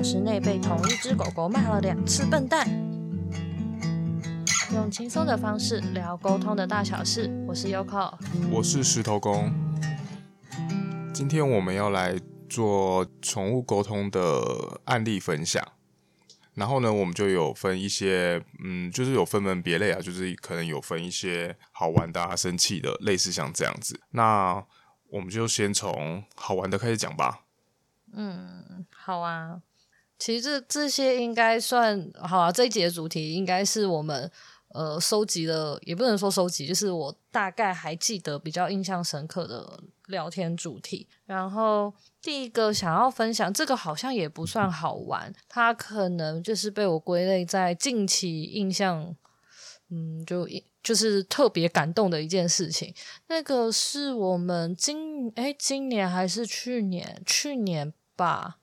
小时内被同一只狗狗骂了两次笨蛋，用轻松的方式聊沟通的大小事。我是 Yoko，我是石头公。今天我们要来做宠物沟通的案例分享。然后呢，我们就有分一些，嗯，就是有分门别类啊，就是可能有分一些好玩的啊、生气的，类似像这样子。那我们就先从好玩的开始讲吧。嗯，好啊。其实这这些应该算好啊。这一节主题应该是我们呃收集的，也不能说收集，就是我大概还记得比较印象深刻的聊天主题。然后第一个想要分享，这个好像也不算好玩，它可能就是被我归类在近期印象，嗯，就就是特别感动的一件事情。那个是我们今诶今年还是去年？去年吧。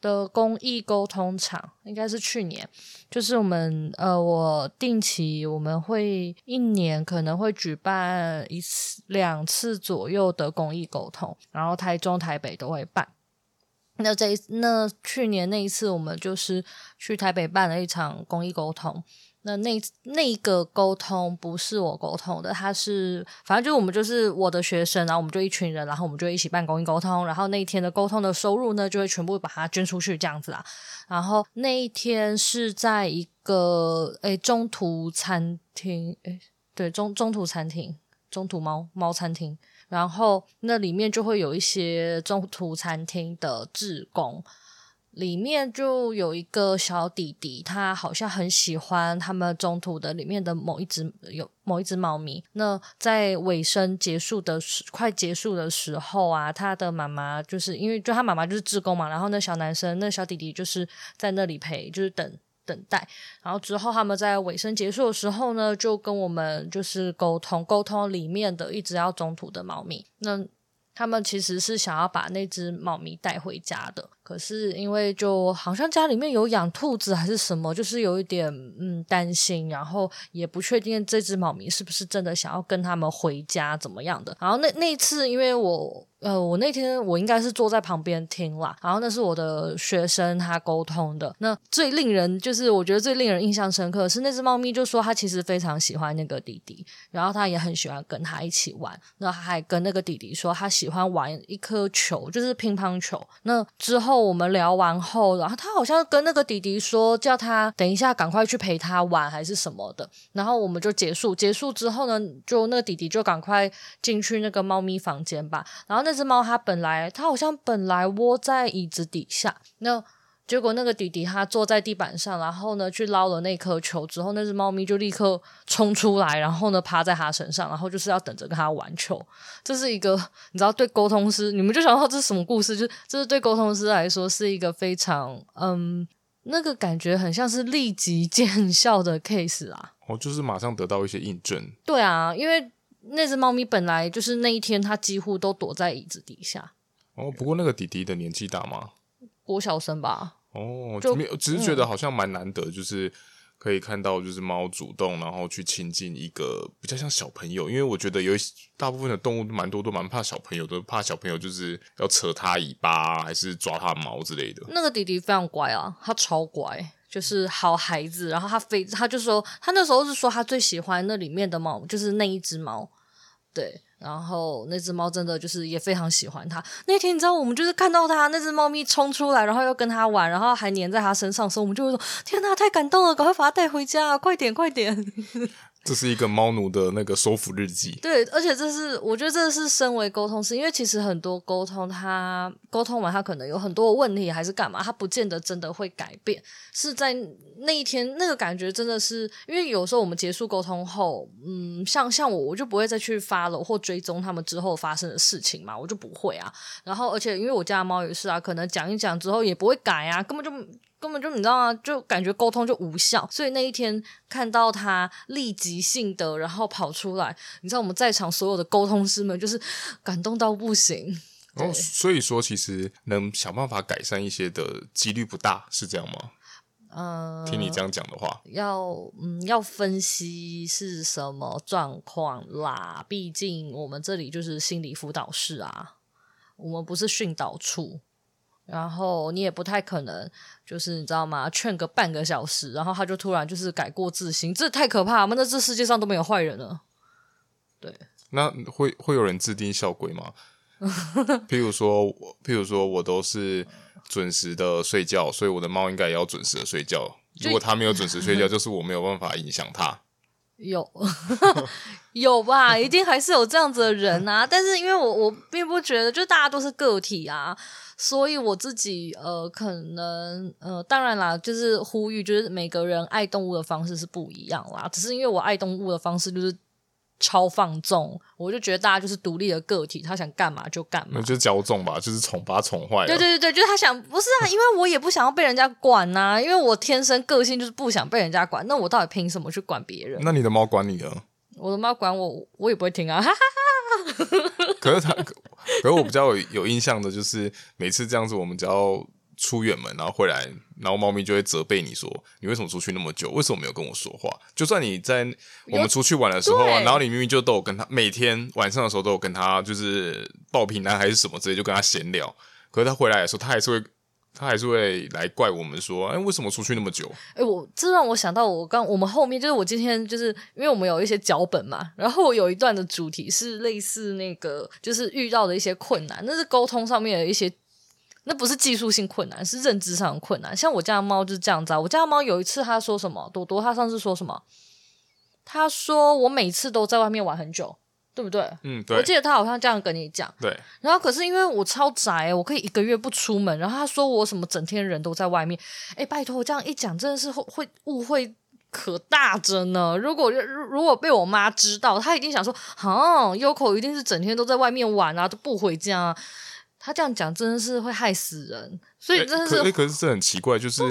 的公益沟通场应该是去年，就是我们呃，我定期我们会一年可能会举办一次两次左右的公益沟通，然后台中、台北都会办。那这一那去年那一次，我们就是去台北办了一场公益沟通。那那那个沟通不是我沟通的，他是反正就我们就是我的学生，然后我们就一群人，然后我们就一起办公益沟通，然后那一天的沟通的收入呢，就会全部把它捐出去这样子啦。然后那一天是在一个诶中途餐厅，诶对中中途餐厅，中途猫猫餐厅，然后那里面就会有一些中途餐厅的志工。里面就有一个小弟弟，他好像很喜欢他们中途的里面的某一只有某一只猫咪。那在尾声结束的时快结束的时候啊，他的妈妈就是因为就他妈妈就是志工嘛，然后那小男生那小弟弟就是在那里陪，就是等等待。然后之后他们在尾声结束的时候呢，就跟我们就是沟通沟通里面的一只要中途的猫咪。那他们其实是想要把那只猫咪带回家的。可是因为就好像家里面有养兔子还是什么，就是有一点嗯担心，然后也不确定这只猫咪是不是真的想要跟他们回家怎么样的。然后那那一次，因为我呃我那天我应该是坐在旁边听啦，然后那是我的学生他沟通的。那最令人就是我觉得最令人印象深刻的是那只猫咪就说他其实非常喜欢那个弟弟，然后他也很喜欢跟他一起玩。那他还跟那个弟弟说他喜欢玩一颗球，就是乒乓球。那之后。我们聊完后，然后他好像跟那个弟弟说，叫他等一下赶快去陪他玩，还是什么的。然后我们就结束，结束之后呢，就那个弟弟就赶快进去那个猫咪房间吧。然后那只猫它本来它好像本来窝在椅子底下，那。结果那个弟弟他坐在地板上，然后呢去捞了那颗球之后，那只猫咪就立刻冲出来，然后呢趴在他身上，然后就是要等着跟他玩球。这是一个你知道对沟通师，你们就想到这是什么故事？就这是对沟通师来说是一个非常嗯，那个感觉很像是立即见效的 case 啊。哦，就是马上得到一些印证。对啊，因为那只猫咪本来就是那一天它几乎都躲在椅子底下。哦，不过那个弟弟的年纪大吗？郭小生吧。哦，就没有，只是觉得好像蛮难得，嗯，就是可以看到，就是猫主动然后去亲近一个比较像小朋友，因为我觉得有一大部分的动物蛮多都蛮怕小朋友，都怕小朋友就是要扯它尾巴还是抓它毛之类的。那个弟弟非常乖啊，他超乖，就是好孩子。然后他非他就说，他那时候是说他最喜欢那里面的猫，就是那一只猫，对。然后那只猫真的就是也非常喜欢它。那天你知道，我们就是看到它那只猫咪冲出来，然后又跟它玩，然后还黏在它身上的时候，我们就会说：“天哪，太感动了，赶快把它带回家，快点，快点！” 这是一个猫奴的那个收服日记。对，而且这是我觉得这是身为沟通师，因为其实很多沟通他沟通完，他可能有很多问题，还是干嘛，他不见得真的会改变。是在那一天那个感觉真的是，因为有时候我们结束沟通后，嗯，像像我，我就不会再去 follow 或追踪他们之后发生的事情嘛，我就不会啊。然后而且因为我家的猫也是啊，可能讲一讲之后也不会改啊，根本就。根本就你知道吗？就感觉沟通就无效，所以那一天看到他立即性的然后跑出来，你知道我们在场所有的沟通师们就是感动到不行。哦，所以说其实能想办法改善一些的几率不大，是这样吗？嗯、呃，听你这样讲的话，要嗯要分析是什么状况啦，毕竟我们这里就是心理辅导室啊，我们不是训导处。然后你也不太可能，就是你知道吗？劝个半个小时，然后他就突然就是改过自新，这太可怕了。那这世界上都没有坏人了。对，那会会有人制定校规吗？譬如说，譬如说我都是准时的睡觉，所以我的猫应该也要准时的睡觉。如果它没有准时睡觉，就是我没有办法影响它。有 有吧，一定还是有这样子的人啊。但是因为我我并不觉得，就大家都是个体啊，所以我自己呃，可能呃，当然啦，就是呼吁，就是每个人爱动物的方式是不一样啦。只是因为我爱动物的方式就是。超放纵，我就觉得大家就是独立的个体，他想干嘛就干嘛，那就骄纵吧，就是宠把宠坏了。对对对对，就是他想，不是啊，因为我也不想要被人家管呐、啊，因为我天生个性就是不想被人家管，那我到底凭什么去管别人？那你的猫管你呢？我的猫管我，我也不会听啊，哈哈哈哈。可是他，可是我比较有有印象的就是每次这样子，我们只要。出远门，然后回来，然后猫咪就会责备你说：“你为什么出去那么久？为什么没有跟我说话？”就算你在我们出去玩的时候啊，然后你明明就都有跟他每天晚上的时候都有跟他就是报平安还是什么之类，就跟他闲聊。可是他回来的时候，他还是会他还是会来怪我们说：“哎，为什么出去那么久？”哎，我这让我想到我刚我们后面就是我今天就是因为我们有一些脚本嘛，然后有一段的主题是类似那个就是遇到的一些困难，那是沟通上面的一些。那不是技术性困难，是认知上的困难。像我家的猫就是这样子啊。我家的猫有一次，他说什么？朵朵，他上次说什么？他说我每次都在外面玩很久，对不对？嗯，对。我记得他好像这样跟你讲。对。然后可是因为我超宅，我可以一个月不出门。然后他说我什么整天人都在外面。哎，拜托，我这样一讲，真的是会会误会可大着呢。如果如果被我妈知道，她一定想说，啊，Yoko 一定是整天都在外面玩啊，都不回家啊。他这样讲真的是会害死人，所以真的是。欸、可，可是这很奇怪，就是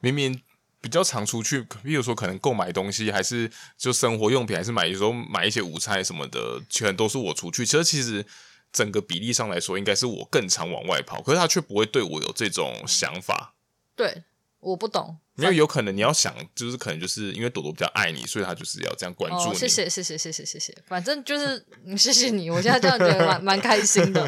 明明比较常出去，比如说可能购买东西，还是就生活用品，还是买有时候买一些午餐什么的，全都是我出去。其实其实整个比例上来说，应该是我更常往外跑，可是他却不会对我有这种想法。对，我不懂。因为有可能你要想，就是可能就是因为朵朵比较爱你，所以他就是要这样关注你。哦、谢谢谢谢谢谢谢谢，反正就是谢谢你，我现在这样觉得蛮蛮开心的。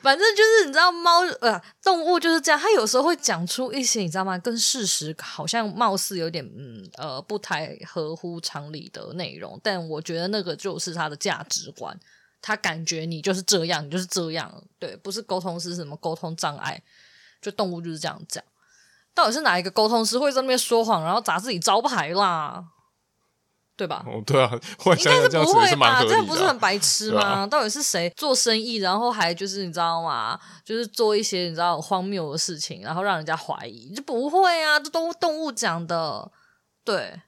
反正就是你知道猫呃动物就是这样，它有时候会讲出一些你知道吗？跟事实好像貌似有点嗯呃不太合乎常理的内容，但我觉得那个就是它的价值观，它感觉你就是这样，你就是这样，对，不是沟通是什么沟通障碍，就动物就是这样讲。到底是哪一个沟通师会在那边说谎，然后砸自己招牌啦？对吧？哦，对啊，应该是不会吧？这样不是很白痴吗？啊、到底是谁做生意，然后还就是你知道吗？就是做一些你知道荒谬的事情，然后让人家怀疑，就不会啊？这都动物讲的。对，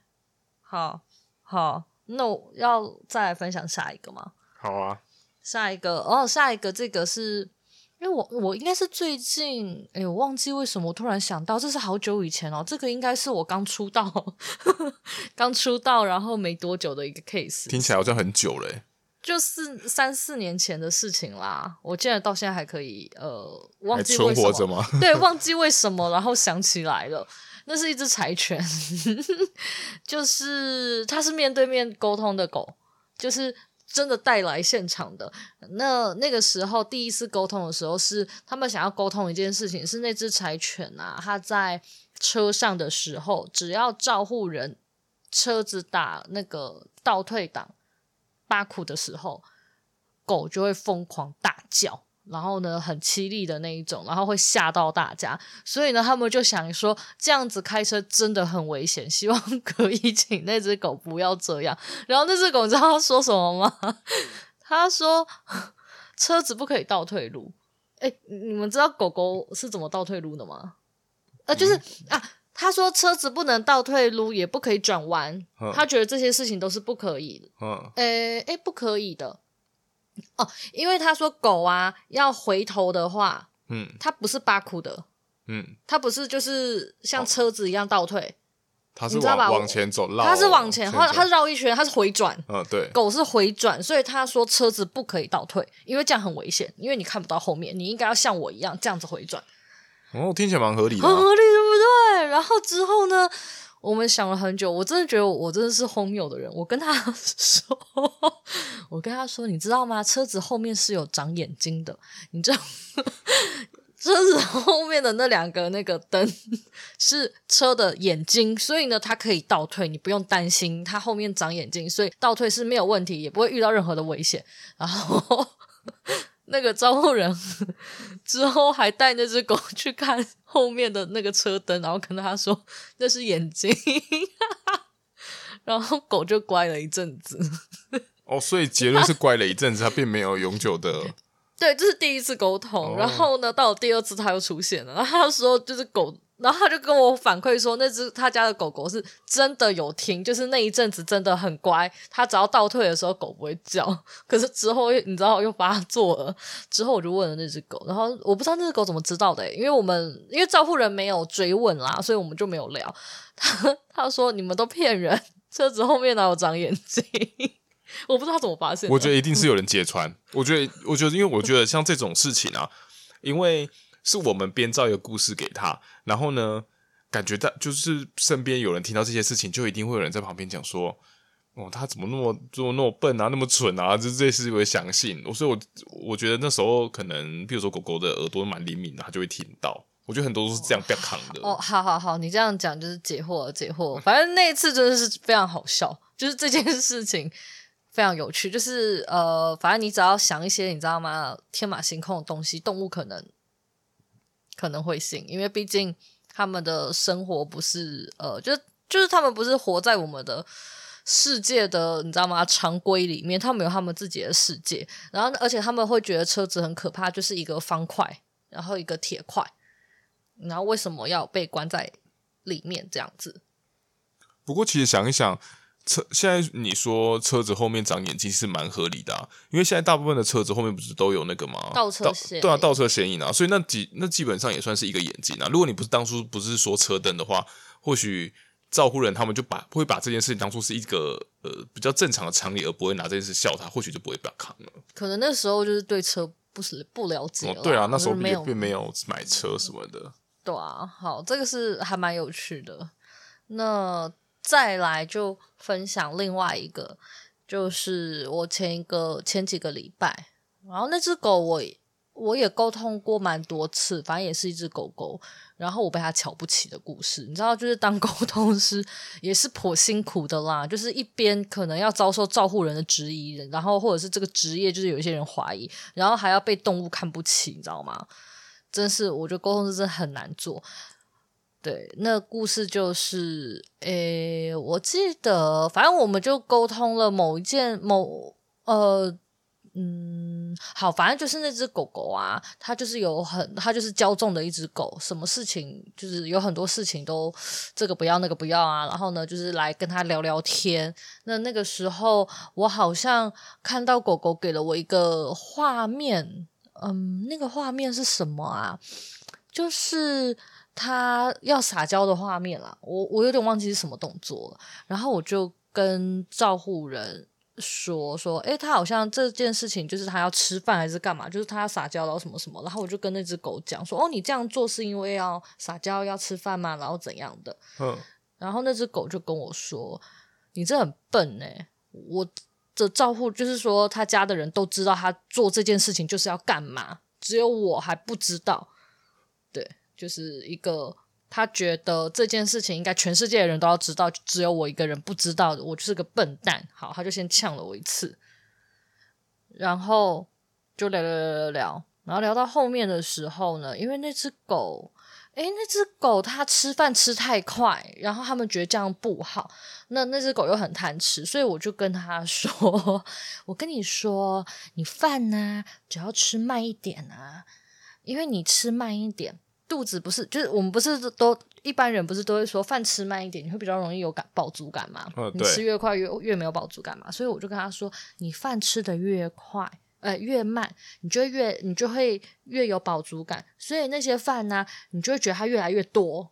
好，好，那我要再来分享下一个吗？好啊，下一个哦，下一个这个是。因为我我应该是最近，哎，我忘记为什么我突然想到，这是好久以前哦，这个应该是我刚出道，呵 呵刚出道然后没多久的一个 case，听起来好像很久嘞，就是三四年前的事情啦。我竟然到现在还可以，呃，忘记为什么，存活着吗？对，忘记为什么，然后想起来了，那是一只柴犬，就是它是面对面沟通的狗，就是。真的带来现场的那那个时候，第一次沟通的时候是他们想要沟通一件事情，是那只柴犬啊，它在车上的时候，只要照护人车子打那个倒退档巴库的时候，狗就会疯狂大叫。然后呢，很凄厉的那一种，然后会吓到大家，所以呢，他们就想说，这样子开车真的很危险，希望可以请那只狗不要这样。然后那只狗你知道他说什么吗？他说车子不可以倒退路。哎，你们知道狗狗是怎么倒退路的吗？呃，就是啊，他说车子不能倒退路，也不可以转弯，他觉得这些事情都是不可以的。嗯，哎哎，不可以的。哦，因为他说狗啊要回头的话，嗯，它不是巴库的，嗯，它不是就是像车子一样倒退，它是往往前走，绕，它是往前，它它是绕一圈，它是回转，嗯，对，狗是回转，所以他说车子不可以倒退，因为这样很危险，因为你看不到后面，你应该要像我一样这样子回转。哦，听起来蛮合理的，很合理，对不对？然后之后呢？我们想了很久，我真的觉得我真的是荒谬的人。我跟他 说，我跟他说，你知道吗？车子后面是有长眼睛的，你知道？车子后面的那两个那个灯是车的眼睛，所以呢，它可以倒退，你不用担心它后面长眼睛，所以倒退是没有问题，也不会遇到任何的危险。然后 那个招呼人之后还带那只狗去看后面的那个车灯，然后跟他说 那是眼睛，然后狗就乖了一阵子。哦，所以结论是乖了一阵子，它并没有永久的。对，这是第一次沟通，然后呢，到了第二次它又出现了，然后他说就是狗，然后他就跟我反馈说，那只他家的狗狗是真的有听，就是那一阵子真的很乖，他只要倒退的时候狗不会叫，可是之后你知道又发作了，之后我就问了那只狗，然后我不知道那只狗怎么知道的，因为我们因为照顾人没有追问啦，所以我们就没有聊，他他说你们都骗人，车子后面哪有长眼睛？我不知道怎么发现。我觉得一定是有人揭穿。我觉得，我觉得，因为我觉得像这种事情啊，因为是我们编造一个故事给他，然后呢，感觉到就是身边有人听到这些事情，就一定会有人在旁边讲说：“哦，他怎么那么做那么笨啊，那么蠢啊？”就这是会相信。所以我我觉得那时候可能，比如说狗狗的耳朵蛮灵敏的，他就会听到。我觉得很多都是这样被扛的。哦，好好好，你这样讲就是解惑了，解惑。反正那一次真的是非常好笑，就是这件事情。非常有趣，就是呃，反正你只要想一些你知道吗？天马行空的东西，动物可能可能会信，因为毕竟他们的生活不是呃，就就是他们不是活在我们的世界的，你知道吗？常规里面，他们有他们自己的世界，然后而且他们会觉得车子很可怕，就是一个方块，然后一个铁块，然后为什么要被关在里面这样子？不过，其实想一想。车现在你说车子后面长眼睛是蛮合理的啊，因为现在大部分的车子后面不是都有那个吗？倒车显对啊，倒车显影啊，所以那几那基本上也算是一个眼睛啊。如果你不是当初不是说车灯的话，或许照顾人他们就把会把这件事情当作是一个呃比较正常的常理，而不会拿这件事笑他，或许就不会被他扛了。可能那时候就是对车不是不了解，哦，对啊，那时候也并没有买车什么的。对啊，好，这个是还蛮有趣的。那。再来就分享另外一个，就是我前一个前几个礼拜，然后那只狗我我也沟通过蛮多次，反正也是一只狗狗，然后我被它瞧不起的故事，你知道，就是当 沟通师也是颇辛苦的啦，就是一边可能要遭受照护人的质疑，然后或者是这个职业就是有一些人怀疑，然后还要被动物看不起，你知道吗？真是我觉得沟通师真很难做。对，那故事就是，诶，我记得，反正我们就沟通了某一件某呃，嗯，好，反正就是那只狗狗啊，它就是有很，它就是骄纵的一只狗，什么事情就是有很多事情都这个不要那个不要啊，然后呢，就是来跟它聊聊天。那那个时候，我好像看到狗狗给了我一个画面，嗯，那个画面是什么啊？就是。他要撒娇的画面啦，我我有点忘记是什么动作了。然后我就跟照护人说说，诶，他好像这件事情就是他要吃饭还是干嘛，就是他要撒娇然后什么什么。然后我就跟那只狗讲说，哦，你这样做是因为要撒娇要吃饭吗？然后怎样的？嗯。然后那只狗就跟我说，你这很笨欸，我的照护就是说他家的人都知道他做这件事情就是要干嘛，只有我还不知道。对。就是一个，他觉得这件事情应该全世界的人都要知道，只有我一个人不知道的，我就是个笨蛋。好，他就先呛了我一次，然后就聊聊聊聊聊，然后聊到后面的时候呢，因为那只狗，诶，那只狗它吃饭吃太快，然后他们觉得这样不好，那那只狗又很贪吃，所以我就跟他说：“ 我跟你说，你饭呢，只要吃慢一点啊，因为你吃慢一点。”肚子不是，就是我们不是都一般人不是都会说饭吃慢一点，你会比较容易有感饱足感嘛？哦、你吃越快越越没有饱足感嘛？所以我就跟他说，你饭吃的越快，呃越慢，你就越你就会越有饱足感。所以那些饭呢，你就会觉得它越来越多。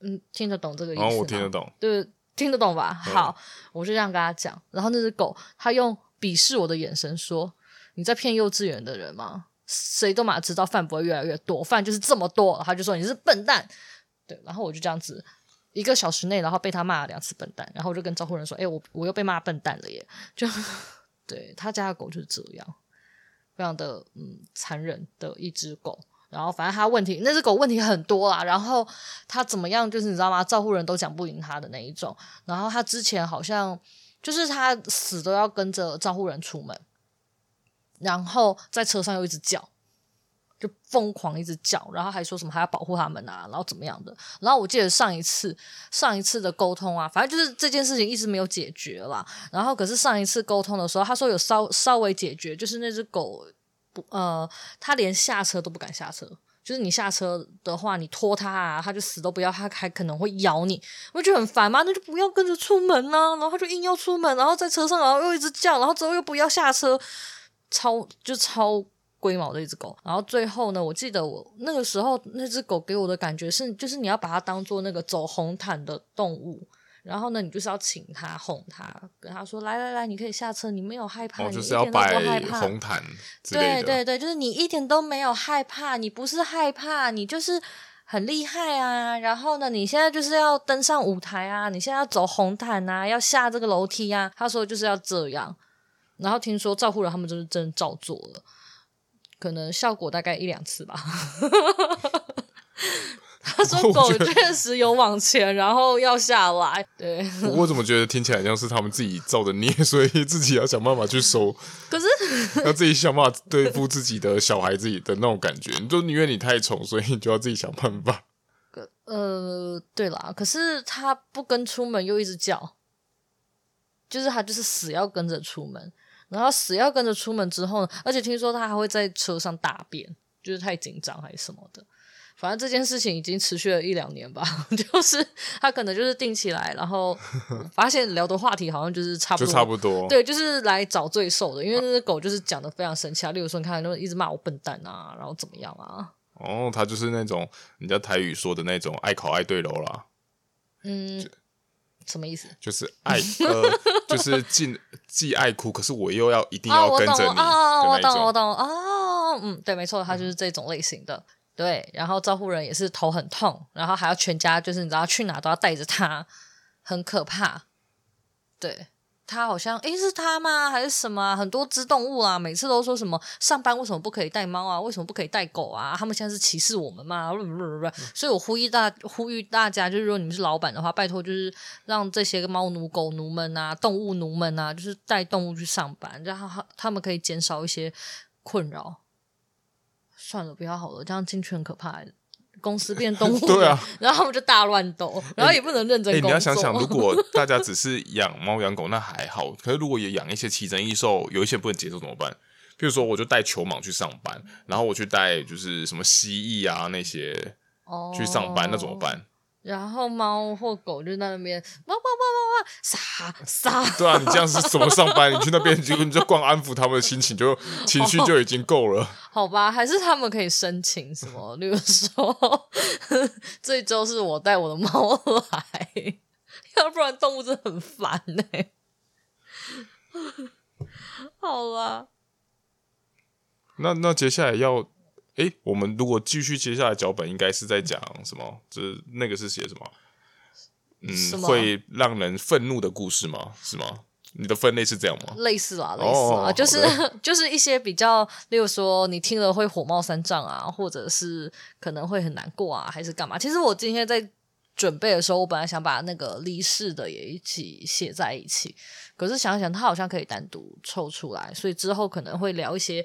嗯，听得懂这个意思吗？哦，我听得懂，对，听得懂吧？好，我就这样跟他讲。然后那只狗，它用鄙视我的眼神说：“你在骗幼稚园的人吗？”谁都嘛知道饭不会越来越多，饭就是这么多，他就说你是笨蛋，对，然后我就这样子一个小时内，然后被他骂了两次笨蛋，然后我就跟招呼人说，哎，我我又被骂笨蛋了耶，就对他家的狗就是这样，非常的嗯残忍的一只狗，然后反正他问题，那只狗问题很多啦。然后他怎么样，就是你知道吗？照顾人都讲不赢他的那一种。然后他之前好像就是他死都要跟着照顾人出门，然后在车上又一直叫。就疯狂一直叫，然后还说什么还要保护他们啊，然后怎么样的？然后我记得上一次上一次的沟通啊，反正就是这件事情一直没有解决啦。然后可是上一次沟通的时候，他说有稍稍微解决，就是那只狗不呃，他连下车都不敢下车，就是你下车的话，你拖它啊，它就死都不要，它还可能会咬你，我就很烦嘛，那就不要跟着出门呢、啊。然后他就硬要出门，然后在车上，然后又一直叫，然后之后又不要下车，超就超。龟毛的一只狗，然后最后呢，我记得我那个时候那只狗给我的感觉是，就是你要把它当做那个走红毯的动物，然后呢，你就是要请它哄它，跟它说来来来，你可以下车，你没有害怕，哦、就是要摆红毯之类的，对对对，就是你一点都没有害怕，你不是害怕，你就是很厉害啊。然后呢，你现在就是要登上舞台啊，你现在要走红毯啊，要下这个楼梯啊。他说就是要这样，然后听说照护人他们就是真的照做了。可能效果大概一两次吧。他说狗确实有往前，然后要下来。对，我怎么觉得听起来像是他们自己造的孽，所以自己要想办法去收。可是要自己想办法对付自己的小孩，自己的那种感觉，你就因为你太宠，所以你就要自己想办法。呃，对啦，可是他不跟出门又一直叫，就是他就是死要跟着出门。然后死要跟着出门之后呢，而且听说他还会在车上大便，就是太紧张还是什么的。反正这件事情已经持续了一两年吧，就是他可能就是定起来，然后发现聊的话题好像就是差不多，就差不多。对，就是来找罪受的，因为那只狗就是讲的非常生气啊。例如说，你看，就一直骂我笨蛋啊，然后怎么样啊？哦，他就是那种人家台语说的那种爱考爱对楼啦。嗯。什么意思？就是爱，呃，就是既既爱哭，可是我又要一定要跟着你。哦，我懂，我懂，哦，嗯，对，没错，他就是这种类型的。嗯、对，然后照顾人也是头很痛，然后还要全家，就是你知道去哪都要带着他，很可怕。对。他好像诶，是他吗？还是什么啊？很多只动物啊，每次都说什么上班为什么不可以带猫啊？为什么不可以带狗啊？他们现在是歧视我们吗？所以我呼吁大呼吁大家，就是如果你们是老板的话，拜托就是让这些个猫奴、狗奴们啊，动物奴们啊，就是带动物去上班，然后他他们可以减少一些困扰。算了，不要好了，这样进去很可怕。公司变动物，对啊，然后他们就大乱斗，然后也不能认真工作。欸欸。你要想想，如果 大家只是养猫养狗，那还好。可是如果也养一些奇珍异兽，有一些不能接受怎么办？譬如说，我就带球蟒去上班，然后我去带就是什么蜥蜴啊那些去上班，哦，那怎么办？然后猫或狗就在那边汪汪汪汪汪，傻傻。对啊，你这样是怎么上班？你去那边就你就光安抚他们的心情，就情绪就已经够了。好吧，还是他们可以申请什么？例如说，这周是我带我的猫来，要不然动物真的很烦呢、欸。好吧，那那接下来要。诶，我们如果继续接下来脚本，应该是在讲什么？就是那个是写什么？嗯，会让人愤怒的故事吗？是吗？你的分类是这样吗？类似啊，类似啊，哦、就是 就是一些比较，例如说你听了会火冒三丈啊，或者是可能会很难过啊，还是干嘛？其实我今天在准备的时候，我本来想把那个离世的也一起写在一起，可是想想他好像可以单独抽出来，所以之后可能会聊一些。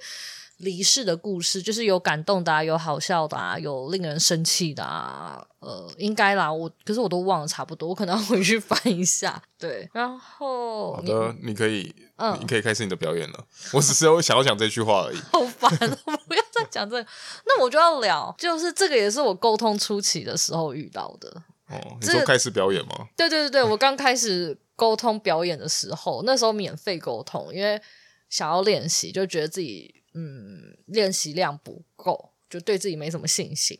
离世的故事，就是有感动的啊，有好笑的啊，有令人生气的啊，呃，应该啦，我可是我都忘了差不多，我可能要回去翻一下。对，然后好的，你，可以，嗯，你可以开始你的表演了。我只是要想要讲这句话而已。好烦，我不要再讲这个。那我就要聊，就是这个也是我沟通初期的时候遇到的。哦，你说开始表演吗？对对对对，我刚开始沟通表演的时候，那时候免费沟通，因为想要练习，就觉得自己。嗯，练习量不够，就对自己没什么信心。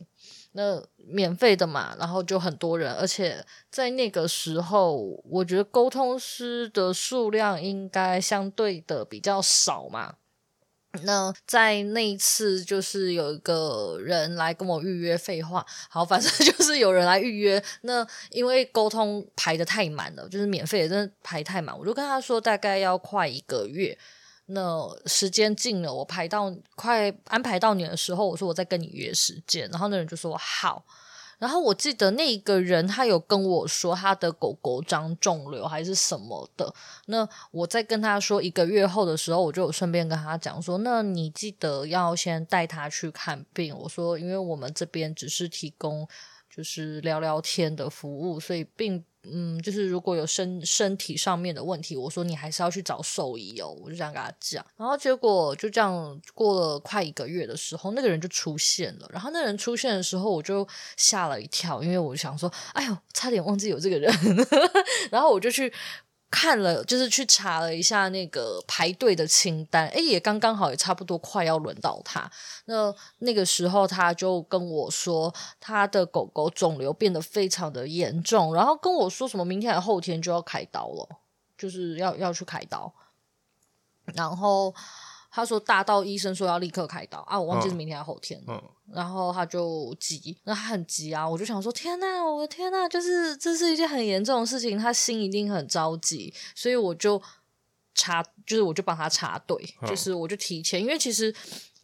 那免费的嘛，然后就很多人，而且在那个时候，我觉得沟通师的数量应该相对的比较少嘛。那在那一次，就是有一个人来跟我预约，废话，好，反正就是有人来预约。那因为沟通排得太满了，就是免费的真的排太满，我就跟他说大概要快一个月。那时间近了，我排到快安排到你的时候，我说我再跟你约时间，然后那人就说好。然后我记得那一个人他有跟我说他的狗狗长肿瘤还是什么的。那我在跟他说一个月后的时候，我就有顺便跟他讲说，那你记得要先带他去看病。我说，因为我们这边只是提供就是聊聊天的服务，所以并。嗯，就是如果有身身体上面的问题，我说你还是要去找兽医哦，我就这样跟他讲。然后结果就这样过了快一个月的时候，那个人就出现了。然后那人出现的时候，我就吓了一跳，因为我想说，哎呦，差点忘记有这个人。然后我就去。看了，就是去查了一下那个排队的清单，哎，也刚刚好，也差不多快要轮到他。那那个时候，他就跟我说，他的狗狗肿瘤变得非常的严重，然后跟我说什么明天还后天就要开刀了，就是要要去开刀，然后。他说大到医生说要立刻开刀啊，我忘记是明天还是后天，嗯嗯、然后他就急，那他很急啊，我就想说天呐，我的天呐，就是这是一件很严重的事情，他心一定很着急，所以我就插，就是我就帮他插队，嗯、就是我就提前，因为其实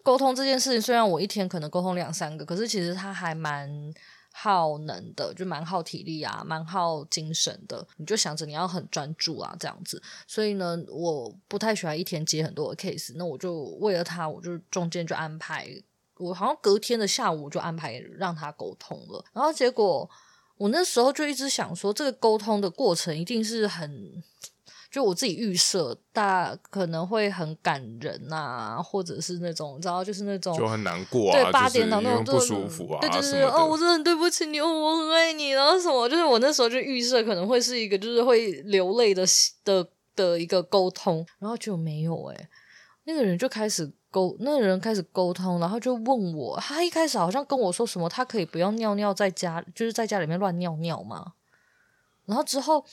沟通这件事情，虽然我一天可能沟通两三个，可是其实他还蛮。耗能的，就蛮耗体力啊，蛮耗精神的。你就想着你要很专注啊，这样子。所以呢，我不太喜欢一天接很多的 case。那我就为了他，我就中间就安排，我好像隔天的下午就安排让他沟通了。然后结果我那时候就一直想说，这个沟通的过程一定是很。就我自己预设，大可能会很感人呐、啊，或者是那种，你知道，就是那种就很难过啊，对，八点档那种不舒服啊，对对对，哦，我真的很对不起你，哦，我很爱你，然后什么，就是我那时候就预设可能会是一个就是会流泪的的的一个沟通，然后就没有哎、欸，那个人就开始沟，那个人开始沟通，然后就问我，他一开始好像跟我说什么，他可以不要尿尿在家，就是在家里面乱尿尿嘛，然后之后。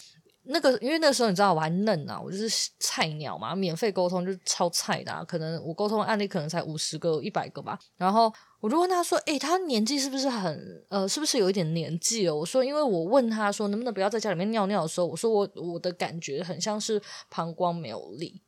那个，因为那个时候你知道我还嫩啊，我就是菜鸟嘛，免费沟通就是超菜的啊，可能我沟通案例可能才五十个、一百个吧。然后我就问他说：“诶，他年纪是不是很呃，是不是有一点年纪哦？”我说：“因为我问他说能不能不要在家里面尿尿的时候，我说我我的感觉很像是膀胱没有力。”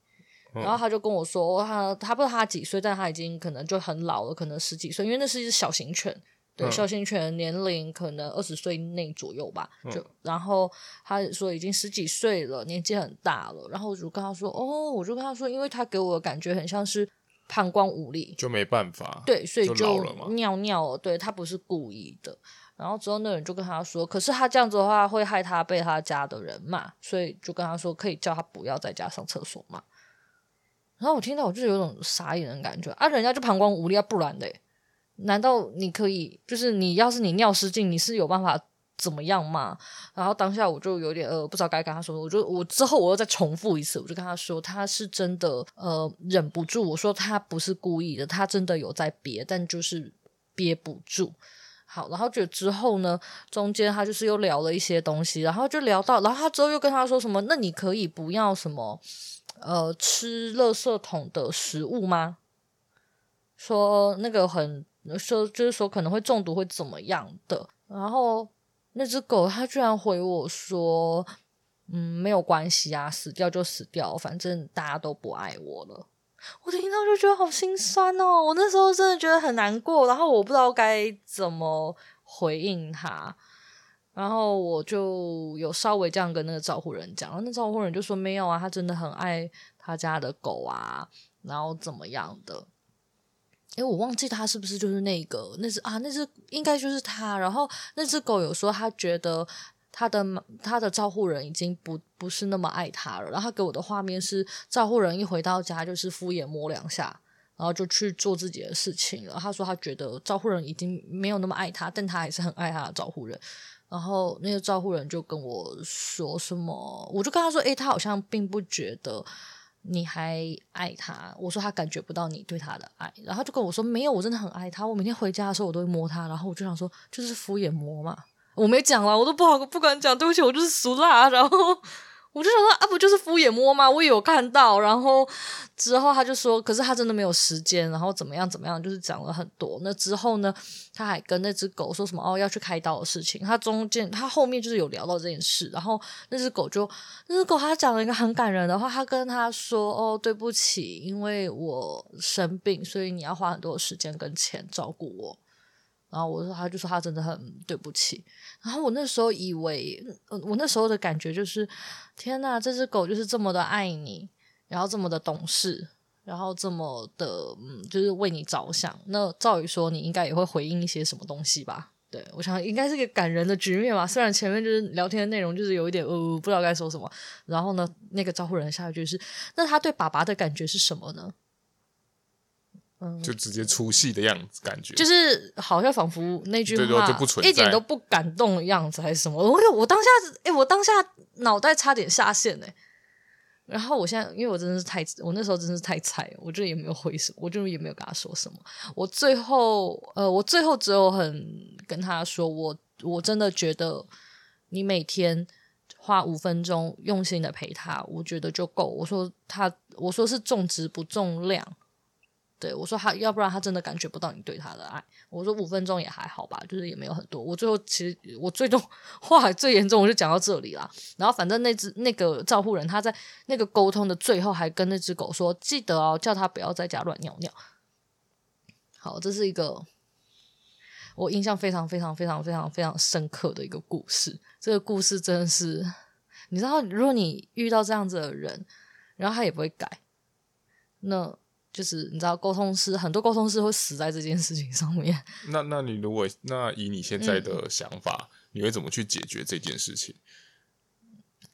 然后他就跟我说：“他他不知道他几岁，但他已经可能就很老了，可能十几岁，因为那是一只小型犬。”对，小型犬年龄可能二十岁内左右吧，就、嗯、然后他说已经十几岁了，年纪很大了。然后我就跟他说，哦，我就跟他说，因为他给我的感觉很像是膀胱无力，就没办法。对，所以就尿尿了。对，他不是故意的。然后之后那人就跟他说，可是他这样子的话会害他被他家的人骂，所以就跟他说可以叫他不要在家上厕所嘛。然后我听到我就有种傻眼的感觉啊，人家就膀胱无力啊，不然的。难道你可以？就是你要是你尿失禁，你是有办法怎么样吗？然后当下我就有点呃，不知道该跟他说。我就我之后我又再重复一次，我就跟他说，他是真的呃忍不住。我说他不是故意的，他真的有在憋，但就是憋不住。好，然后就之后呢，中间他就是又聊了一些东西，然后就聊到，然后他之后又跟他说什么？那你可以不要什么呃吃垃圾桶的食物吗？说那个很。说就是说可能会中毒会怎么样的，然后那只狗它居然回我说，嗯，没有关系啊，死掉就死掉，反正大家都不爱我了。我听到就觉得好心酸哦，我那时候真的觉得很难过，然后我不知道该怎么回应他，然后我就有稍微这样跟那个照护人讲，然后那照护人就说没有啊，他真的很爱他家的狗啊，然后怎么样的。诶，我忘记他是不是就是那个那只啊？那只应该就是他。然后那只狗有说，他觉得他的他的照护人已经不不是那么爱他了。然后他给我的画面是，照护人一回到家就是敷衍摸两下，然后就去做自己的事情了。他说他觉得照护人已经没有那么爱他，但他还是很爱他的照护人。然后那个照护人就跟我说什么，我就跟他说，诶，他好像并不觉得。你还爱他？我说他感觉不到你对他的爱，然后就跟我说没有，我真的很爱他。我每天回家的时候我都会摸他，然后我就想说就是敷衍摸嘛。我没讲了，我都不好不敢讲，对不起，我就是俗辣。然后我就想说啊，不就是敷衍摸吗？我也有看到，然后之后他就说，可是他真的没有时间，然后怎么样怎么样，就是讲了很多。那之后呢，他还跟那只狗说什么哦，要去开刀的事情。他中间他后面就是有聊到这件事，然后那只狗就那只狗他讲了一个很感人的话，他跟他说哦，对不起，因为我生病，所以你要花很多时间跟钱照顾我。然后我说，他就说他真的很对不起。然后我那时候以为，我那时候的感觉就是，天呐，这只狗就是这么的爱你，然后这么的懂事，然后这么的嗯，就是为你着想。那照理说，你应该也会回应一些什么东西吧？对，我想应该是个感人的局面吧。虽然前面就是聊天的内容就是有一点呃，不知道该说什么。然后呢，那个招呼人下一句是，那他对爸爸的感觉是什么呢？就直接出戏的样子，感觉就是好像仿佛那句话一点都不感动的样子，还是什么？我我当下，哎、欸，我当下脑袋差点下线哎。然后我现在，因为我真的是太，我那时候真的是太菜，我就也没有回什么，我就也没有跟他说什么。我最后，呃，我最后只有很跟他说，我我真的觉得你每天花五分钟用心的陪他，我觉得就够。我说他，我说是重质不重量。对，我说他，要不然他真的感觉不到你对他的爱。我说五分钟也还好吧，就是也没有很多。我最后其实我最终 话最严重，我就讲到这里啦。然后反正那只那个照护人他在那个沟通的最后还跟那只狗说，记得哦，叫他不要在家乱尿尿。好，这是一个我印象非常非常非常非常非常深刻的一个故事。这个故事真的是，你知道，如果你遇到这样子的人，然后他也不会改，那。就是你知道，沟通师很多沟通师会死在这件事情上面。那那你如果那以你现在的想法，嗯，你会怎么去解决这件事情？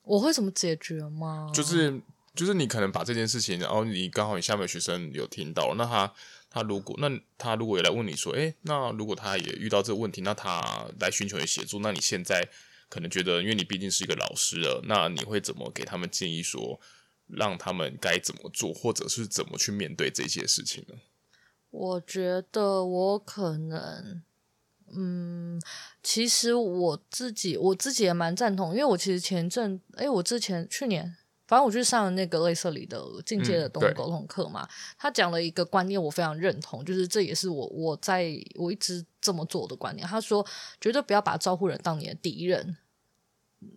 我会怎么解决吗？就是就是你可能把这件事情，然后你刚好你下面的学生有听到，那他他如果那他如果也来问你说，诶，那如果他也遇到这个问题，那他来寻求你协助，那你现在可能觉得，因为你毕竟是一个老师了，那你会怎么给他们建议说？让他们该怎么做，或者是怎么去面对这些事情呢？我觉得我可能，嗯，其实我自己我自己也蛮赞同，因为我其实前阵，哎，我之前去年，反正我去上了那个类似里的进阶的动物沟通课嘛，嗯、他讲了一个观念，我非常认同，就是这也是我我在我一直这么做的观念。他说，绝对不要把照护人当你的敌人。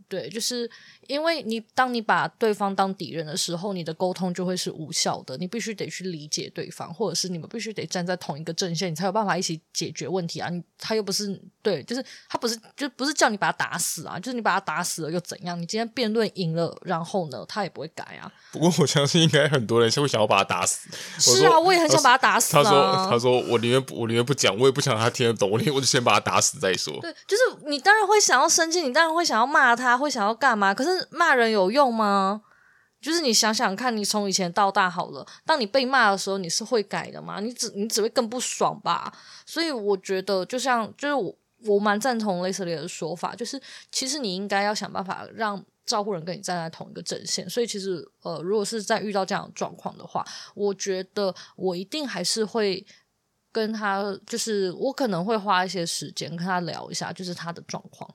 对，就是因为你当你把对方当敌人的时候，你的沟通就会是无效的。你必须得去理解对方，或者是你们必须得站在同一个阵线，你才有办法一起解决问题啊！你他又不是对，就是他不是就不是叫你把他打死啊，就是你把他打死了又怎样？你今天辩论赢了，然后呢，他也不会改啊。不过我相信应该很多人是会想要把他打死。是啊，我也很想把他打死啊。他说：“他说我宁愿我宁愿不讲，我也不想让他听得懂，我我就先把他打死再说。”对，就是你当然会想要生气，你当然会想要骂他，会。想要干嘛？可是骂人有用吗？就是你想想看，你从以前到大好了，当你被骂的时候，你是会改的吗？你只你只会更不爽吧？所以我觉得，就像就是我我蛮赞同 Leslie 的说法，就是其实你应该要想办法让照顾人跟你站在同一个阵线。所以其实呃，如果是在遇到这样的状况的话，我觉得我一定还是会跟他，就是我可能会花一些时间跟他聊一下，就是他的状况。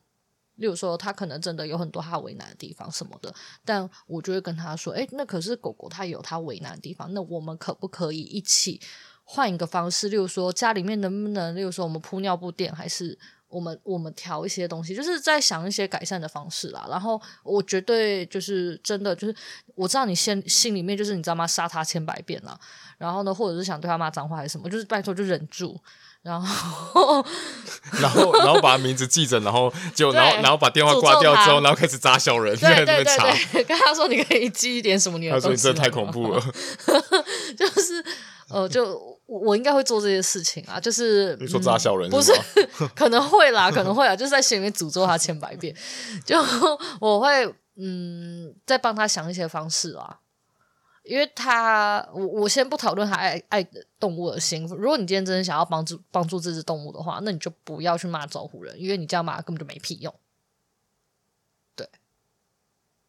例如说，他可能真的有很多他为难的地方什么的，但我就会跟他说：“诶，那可是狗狗，它有它为难的地方，那我们可不可以一起换一个方式？例如说，家里面能不能，例如说，我们铺尿布垫，还是我们我们调一些东西，就是在想一些改善的方式啦。然后我绝对就是真的就是，我知道你心心里面就是你知道吗？杀他千百遍了。然后呢，或者是想对他骂脏话还是什么，就是拜托就忍住。”然后，然后，然后把他名字记着，然后就，然后，然后把电话挂掉之后，然后开始扎小人，对对对对，跟他说你可以记一点什么你的东西。他说你这太恐怖了，就是呃，就我应该会做这些事情啊，就是你说扎小人是不是？可能会啦，可能会啊，就是在心里面诅咒他千百遍，就我会嗯，再帮他想一些方式啊。因为他，我我先不讨论他爱爱动物的心。如果你今天真的想要帮助帮助这只动物的话，那你就不要去骂照顾人，因为你这样骂根本就没屁用。对，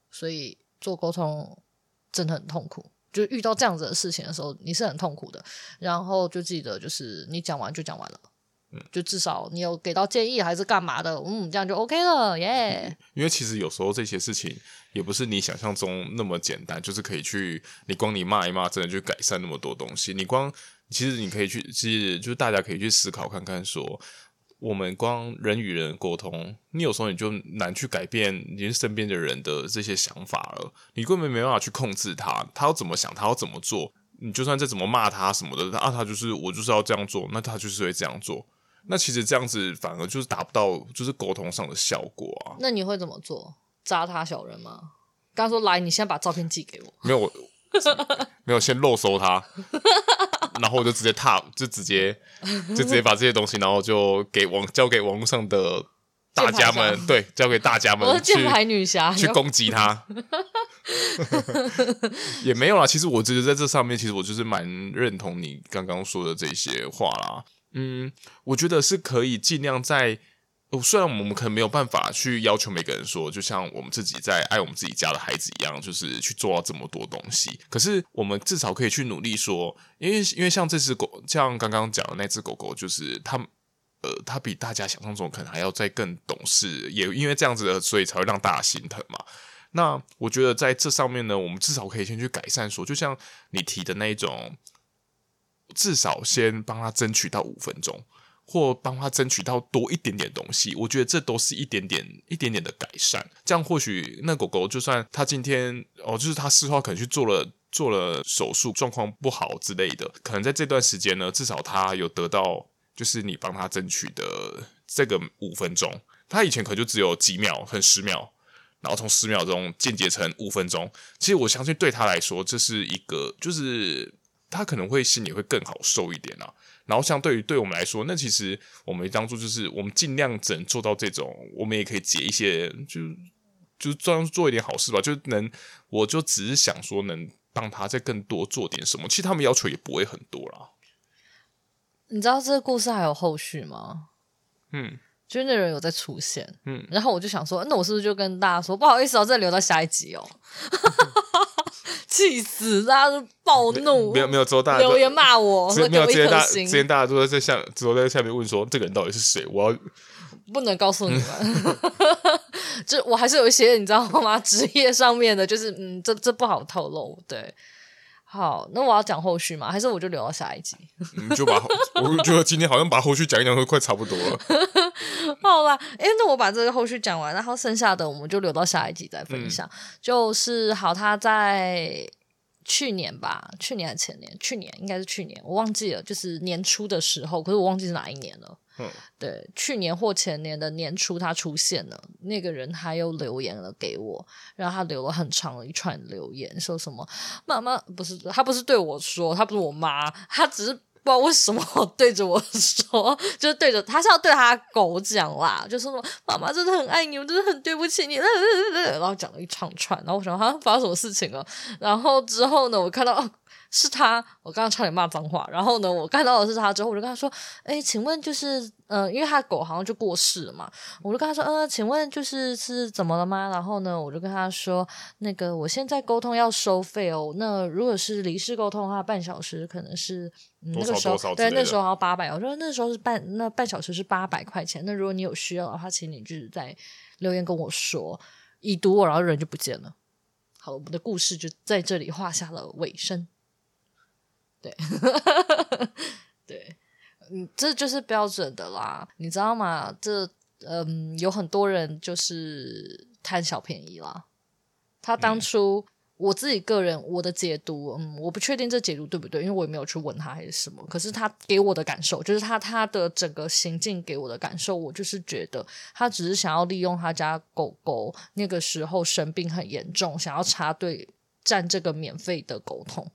所以做沟通真的很痛苦。就遇到这样子的事情的时候，你是很痛苦的。然后就记得，就是你讲完就讲完了，就至少你有给到建议还是干嘛的，嗯，这样就 OK 了，耶、yeah。因为其实有时候这些事情也不是你想象中那么简单，就是可以去你光你骂一骂，真的去改善那么多东西。你光其实你可以去，其实就是大家可以去思考看看说。我们光人与人沟通，你有时候你就难去改变你身边的人的这些想法了。你根本没办法去控制他，他要怎么想，他要怎么做。你就算再怎么骂他什么的，啊，他就是我就是要这样做，那他就是会这样做。那其实这样子反而就是达不到就是沟通上的效果啊。那你会怎么做？扎他小人吗？刚说来，你先把照片寄给我。没有，没有，先漏搜他。然后我就直接踏，就直接就直接把这些东西，然后就给网交给网络上的大家们，对，交给大家们去。我是键盘女侠，去攻击他。也没有啦，其实我觉得在这上面，其实我就是蛮认同你刚刚说的这些话啦。嗯，我觉得是可以尽量在。虽然我们可能没有办法去要求每个人说，就像我们自己在爱我们自己家的孩子一样，就是去做到这么多东西。可是我们至少可以去努力说，因为因为像这只狗，像刚刚讲的那只狗狗，就是它，呃，它比大家想象中可能还要再更懂事，也因为这样子的，所以才会让大家心疼嘛。那我觉得在这上面呢，我们至少可以先去改善说，就像你提的那一种，至少先帮他争取到五分钟。或帮他争取到多一点点东西，我觉得这都是一点点、一点点的改善。这样或许那狗狗就算他今天哦，就是他事后可能去做了做了手术，状况不好之类的，可能在这段时间呢，至少他有得到就是你帮他争取的这个五分钟。他以前可能就只有几秒，很十秒，然后从十秒钟间接成五分钟。其实我相信对他来说，这是一个就是他可能会心里会更好受一点啊。然后，相对于对我们来说，那其实我们当初就是我们尽量只能做到这种，我们也可以解一些，就就专做一点好事吧。就能，我就只是想说，能帮他再更多做点什么。其实他们要求也不会很多啦。你知道这个故事还有后续吗？嗯，就是那人有在出现。嗯，然后我就想说，那我是不是就跟大家说，不好意思哦，这留到下一集哦。气死，大家都暴怒，没有没有，之后大家留言骂我，没有之前大之前大家都在下，之后在下面问说，这个人到底是谁？我要不能告诉你们，就我还是有一些你知道吗？职业上面的，就是嗯，这这不好透露。对，好，那我要讲后续吗？还是我就留到下一集？你就把，我觉得今天好像把后续讲一讲都快差不多了。好啦，哎、欸，那我把这个后续讲完，然后剩下的我们就留到下一集再分享。嗯、就是好，他在去年吧，去年还是前年？去年应该是去年，我忘记了，就是年初的时候，可是我忘记是哪一年了。嗯，对，去年或前年的年初他出现了，那个人他又留言了给我，然后他留了很长的一串留言，说什么妈妈不是他不是对我说，他不是我妈，他只是。不知道为什么对着我说，就是对着他是要对他狗讲啦，就是说妈妈真的很爱你，我真的很对不起你，然后讲了一长串，然后我想他发生什么事情了，然后之后呢，我看到。是他，我刚刚差点骂脏话。然后呢，我看到的是他之后，我就跟他说：“哎，请问就是，嗯、呃，因为他狗好像就过世了嘛。”我就跟他说：“呃，请问就是是怎么了吗？”然后呢，我就跟他说：“那个我现在沟通要收费哦。那如果是离世沟通的话，半小时可能是、嗯、那个时候对，那时候好像八百。我说那时候是半那半小时是八百块钱。那如果你有需要的话，请你就是在留言跟我说，已读我，然后人就不见了。好，我们的故事就在这里画下了尾声。”对，对，嗯，这就是标准的啦，你知道吗？这，嗯，有很多人就是贪小便宜啦。他当初，嗯、我自己个人我的解读，嗯，我不确定这解读对不对，因为我也没有去问他还是什么。可是他给我的感受，就是他他的整个行径给我的感受，我就是觉得他只是想要利用他家狗狗那个时候生病很严重，想要插队占这个免费的沟通。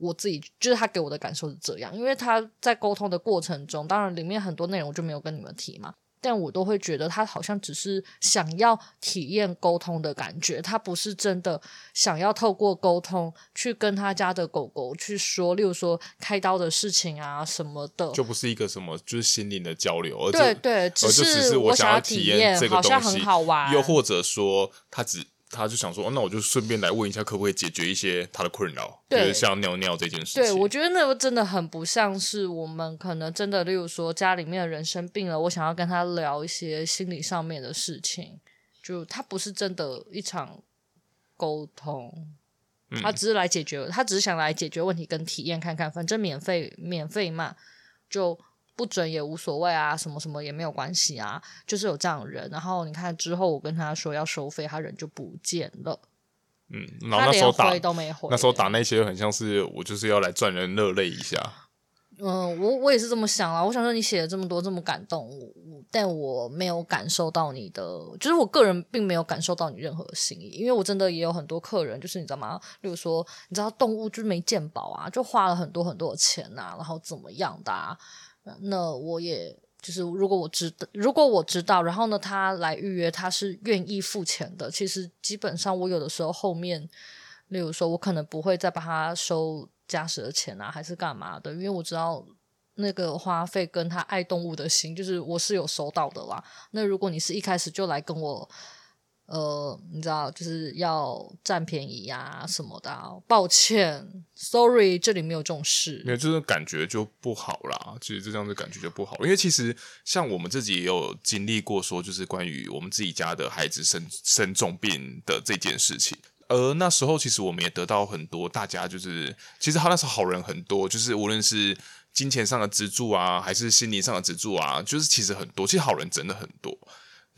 我自己就是他给我的感受是这样，因为他在沟通的过程中，当然里面很多内容我就没有跟你们提嘛，但我都会觉得他好像只是想要体验沟通的感觉，他不是真的想要透过沟通去跟他家的狗狗去说，例如说开刀的事情啊什么的，就不是一个什么就是心灵的交流，而对对，只是我想要体验这个东西，好像很好玩，又或者说他只。他就想说，哦，那我就顺便来问一下，可不可以解决一些他的困扰，对就是像尿尿这件事情。对，我觉得那个真的很不像是我们可能真的，例如说家里面的人生病了，我想要跟他聊一些心理上面的事情，就他不是真的一场沟通，他只是来解决，嗯、他只是想来解决问题跟体验看看，反正免费免费嘛，就。不准也无所谓啊，什么什么也没有关系啊，就是有这样的人。然后你看之后，我跟他说要收费，他人就不见了。嗯，然后那时候打都没回，那时候打那些很像是我就是要来赚人热泪一下。嗯，我我也是这么想啊。我想说你写了这么多这么感动，但我没有感受到你的，就是我个人并没有感受到你任何心意。因为我真的也有很多客人，就是你知道吗？例如说，你知道动物就是没鉴宝啊，就花了很多很多的钱啊，然后怎么样的啊？那我也就是，如果我知道，如果我知道，然后呢，他来预约，他是愿意付钱的。其实基本上，我有的时候后面，例如说，我可能不会再帮他收驾驶的钱啊，还是干嘛的，因为我知道那个花费跟他爱动物的心，就是我是有收到的啦。那如果你是一开始就来跟我。呃，你知道，就是要占便宜呀、啊、什么的、抱歉，sorry，这里没有这种事。没有，就是感觉就不好啦。其实这样子感觉就不好，因为其实像我们自己也有经历过，说就是关于我们自己家的孩子生生重病的这件事情。而那时候，其实我们也得到很多，大家就是其实他那时候好人很多，就是无论是金钱上的资助啊，还是心理上的资助啊，就是其实很多，其实好人真的很多。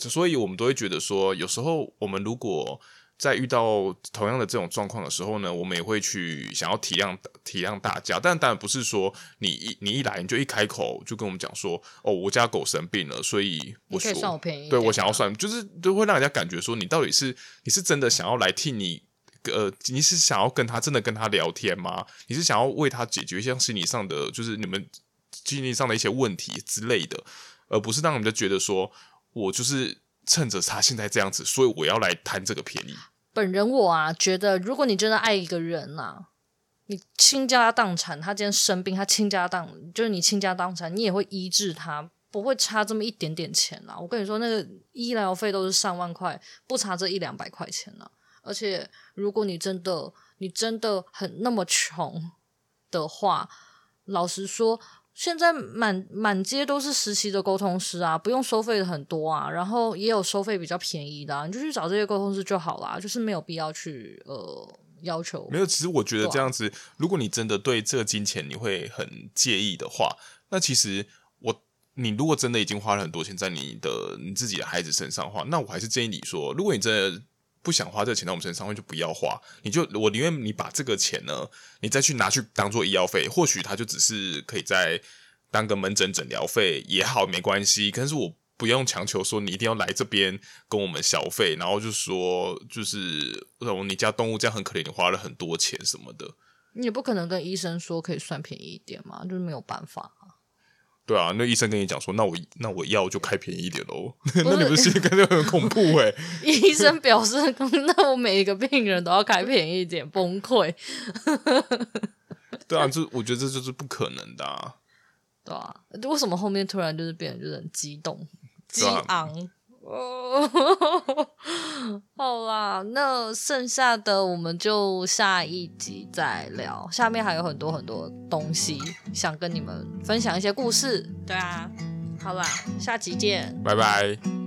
所以，我们都会觉得说，有时候我们如果在遇到同样的这种状况的时候呢，我们也会去想要体谅体谅大家。但当然不是说你一你一来你就一开口就跟我们讲说，哦，我家狗生病了，所以我说，可以算我便宜。对，我想要算，就是都会让人家感觉说，你到底是你是真的想要来替你呃，你是想要跟他真的跟他聊天吗？你是想要为他解决一些心理上的，就是你们经历上的一些问题之类的，而不是让人家觉得说。我就是趁着他现在这样子，所以我要来贪这个便宜。本人我啊，觉得如果你真的爱一个人呐、啊，你倾家荡产，他今天生病，他倾家荡，就是你倾家荡产，你也会医治他，不会差这么一点点钱啊。我跟你说，那个医疗费都是上万块，不差这一两百块钱啊。而且，如果你真的，你真的很那么穷的话，老实说。现在满满街都是实习的沟通师啊，不用收费的很多啊，然后也有收费比较便宜的啊，你就去找这些沟通师就好啦，就是没有必要去呃要求。没有，其实我觉得这样子，啊、如果你真的对这个金钱你会很介意的话，那其实我你如果真的已经花了很多钱在你的你自己的孩子身上的话，那我还是建议你说，如果你真的。不想花这个钱在我们身上，那就不要花。你就我宁愿你把这个钱呢，你再去拿去当做医药费，或许它就只是可以再当个门诊诊疗费也好，没关系。可是我不用强求说你一定要来这边跟我们消费，然后就说就是什么你家动物这样很可怜，你花了很多钱什么的。你也不可能跟医生说可以算便宜一点嘛，就是没有办法。对啊，那医生跟你讲说，那我那我药就开便宜一点喽。那你们心里感觉很恐怖哎、欸。医生表示，那我每一个病人都要开便宜一点，崩溃。对啊，这我觉得这就是不可能的、啊。对啊，为什么后面突然就是变得就是很激动、激昂？哦，好啦，那剩下的我们就下一集再聊。下面还有很多很多东西想跟你们分享一些故事。对啊，好啦，下集见，拜拜。